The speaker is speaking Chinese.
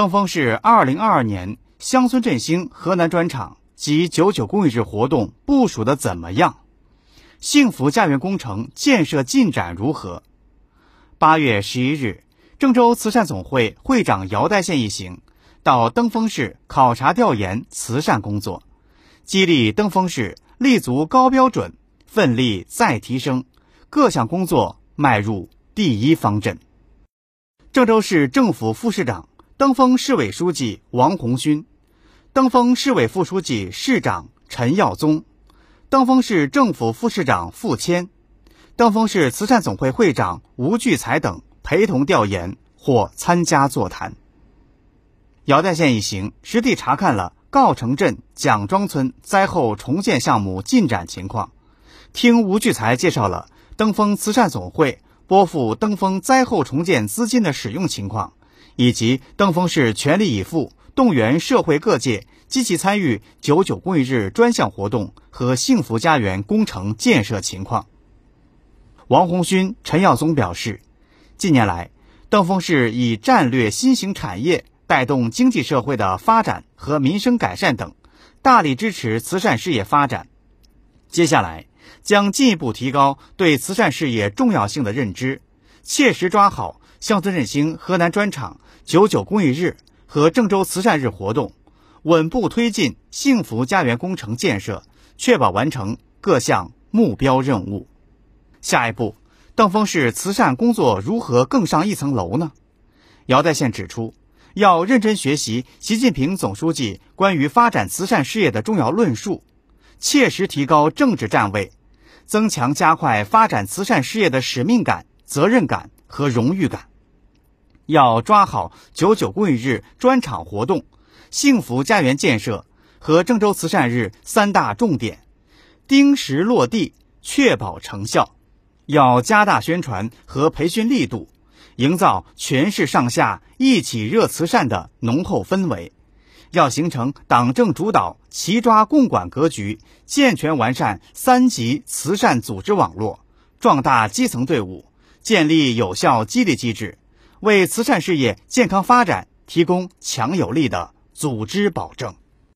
登封市二零二二年乡村振兴河南专场及九九公益日活动部署的怎么样？幸福家园工程建设进展如何？八月十一日，郑州慈善总会会长姚代县一行到登封市考察调研慈善工作，激励登封市立足高标准，奋力再提升，各项工作迈入第一方阵。郑州市政府副市长、登封市委书记王红勋，登封市委副书记、市长陈耀宗。登封市政府副市长付谦、登封市慈善总会会长吴聚才等陪同调研或参加座谈。姚代县一行实地查看了告城镇蒋庄村灾后重建项目进展情况，听吴聚才介绍了登封慈善总会拨付登封灾后重建资金的使用情况，以及登封市全力以赴动员社会各界。积极参与“九九公益日”专项活动和幸福家园工程建设情况。王红勋、陈耀宗表示，近年来，登封市以战略新型产业带动经济社会的发展和民生改善等，大力支持慈善事业发展。接下来，将进一步提高对慈善事业重要性的认知，切实抓好乡村振兴河南专场“九九公益日”和郑州慈善日活动。稳步推进幸福家园工程建设，确保完成各项目标任务。下一步，登封市慈善工作如何更上一层楼呢？姚代县指出，要认真学习习近平总书记关于发展慈善事业的重要论述，切实提高政治站位，增强加快发展慈善事业的使命感、责任感和荣誉感。要抓好九九公益日专场活动。幸福家园建设和郑州慈善日三大重点，盯实落地，确保成效。要加大宣传和培训力度，营造全市上下一起热慈善的浓厚氛围。要形成党政主导、齐抓共管格局，健全完善三级慈善组织网络，壮大基层队伍，建立有效激励机制，为慈善事业健康发展提供强有力的。组织保证。